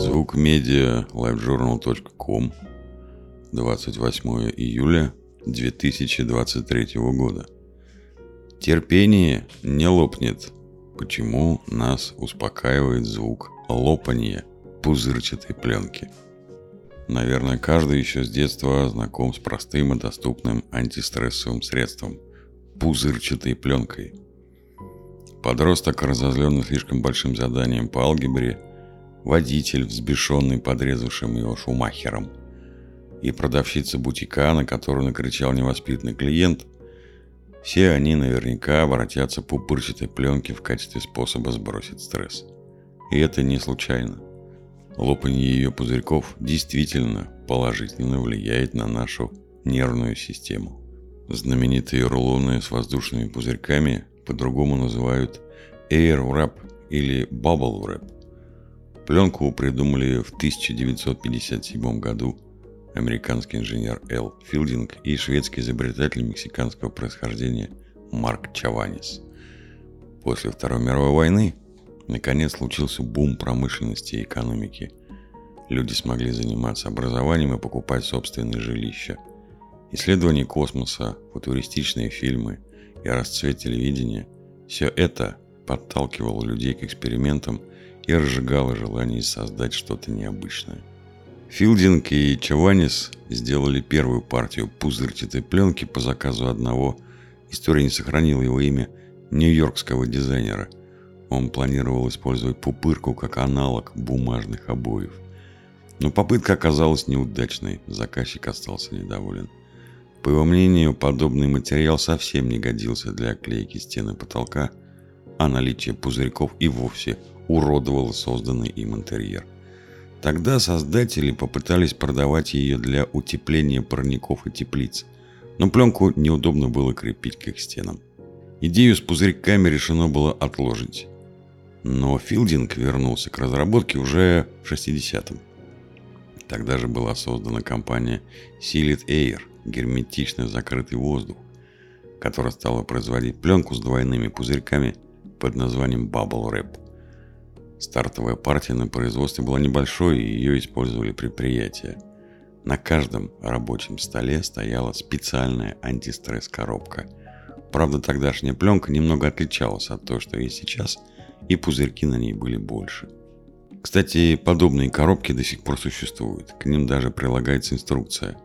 Звук медиа livejournal.com 28 июля 2023 года. Терпение не лопнет. Почему нас успокаивает звук лопания пузырчатой пленки? Наверное, каждый еще с детства знаком с простым и доступным антистрессовым средством – пузырчатой пленкой. Подросток, разозленный слишком большим заданием по алгебре, водитель, взбешенный подрезавшим его шумахером, и продавщица бутика, на которую накричал невоспитанный клиент, все они наверняка обратятся пупырчатой пленке в качестве способа сбросить стресс. И это не случайно. Лопанье ее пузырьков действительно положительно влияет на нашу нервную систему. Знаменитые рулоны с воздушными пузырьками по-другому называют Air Wrap или Bubble Wrap – Пленку придумали в 1957 году американский инженер Эл Филдинг и шведский изобретатель мексиканского происхождения Марк Чаванис. После Второй мировой войны наконец случился бум промышленности и экономики. Люди смогли заниматься образованием и покупать собственные жилища. Исследования космоса, футуристичные фильмы и расцвет телевидения – все это подталкивало людей к экспериментам и разжигало желание создать что-то необычное. Филдинг и Чаванис сделали первую партию пузырчатой пленки по заказу одного, история не сохранила его имя, нью-йоркского дизайнера. Он планировал использовать пупырку как аналог бумажных обоев. Но попытка оказалась неудачной, заказчик остался недоволен. По его мнению, подобный материал совсем не годился для оклейки стены потолка, а наличие пузырьков и вовсе уродовала созданный им интерьер. Тогда создатели попытались продавать ее для утепления парников и теплиц, но пленку неудобно было крепить к их стенам. Идею с пузырьками решено было отложить. Но Филдинг вернулся к разработке уже в 60-м. Тогда же была создана компания Sealed Air, герметичный закрытый воздух, которая стала производить пленку с двойными пузырьками под названием Bubble Wrap. Стартовая партия на производстве была небольшой, и ее использовали предприятия. На каждом рабочем столе стояла специальная антистресс-коробка. Правда, тогдашняя пленка немного отличалась от той, что есть сейчас, и пузырьки на ней были больше. Кстати, подобные коробки до сих пор существуют. К ним даже прилагается инструкция,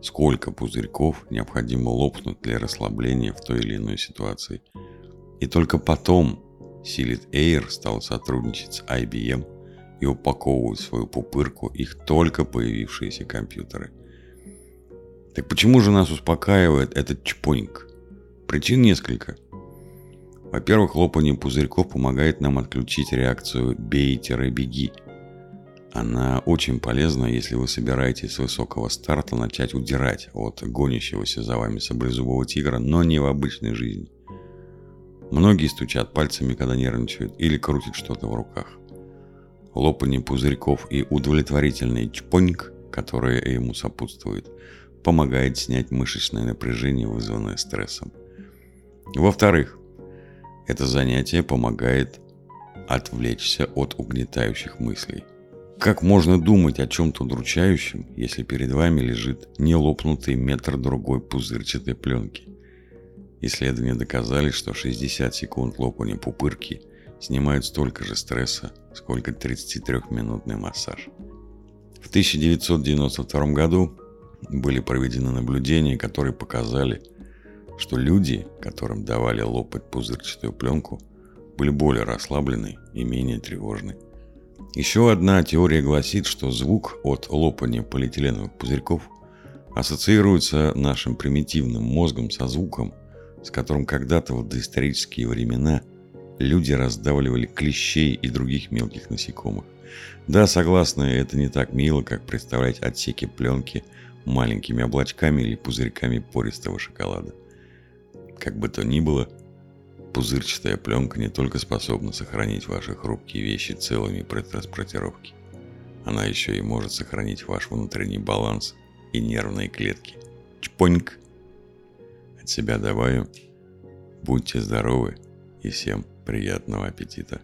сколько пузырьков необходимо лопнуть для расслабления в той или иной ситуации. И только потом Силит Air стал сотрудничать с IBM и упаковывать в свою пупырку их только появившиеся компьютеры. Так почему же нас успокаивает этот чпоньк? Причин несколько. Во-первых, лопание пузырьков помогает нам отключить реакцию «бей-беги». Она очень полезна, если вы собираетесь с высокого старта начать удирать от гонящегося за вами саблезубого тигра, но не в обычной жизни. Многие стучат пальцами, когда нервничают, или крутят что-то в руках. Лопание пузырьков и удовлетворительный чпоньк, которые ему сопутствуют, помогает снять мышечное напряжение, вызванное стрессом. Во-вторых, это занятие помогает отвлечься от угнетающих мыслей. Как можно думать о чем-то удручающем, если перед вами лежит нелопнутый метр-другой пузырчатой пленки? Исследования доказали, что 60 секунд лопания пупырки снимают столько же стресса, сколько 33-минутный массаж. В 1992 году были проведены наблюдения, которые показали, что люди, которым давали лопать пузырчатую пленку, были более расслаблены и менее тревожны. Еще одна теория гласит, что звук от лопания полиэтиленовых пузырьков ассоциируется нашим примитивным мозгом со звуком, с которым когда-то в доисторические времена люди раздавливали клещей и других мелких насекомых. Да, согласна, это не так мило, как представлять отсеки пленки маленькими облачками или пузырьками пористого шоколада. Как бы то ни было, пузырчатая пленка не только способна сохранить ваши хрупкие вещи целыми при транспортировке, она еще и может сохранить ваш внутренний баланс и нервные клетки. Чпоньк! От себя добавим. Будьте здоровы и всем приятного аппетита.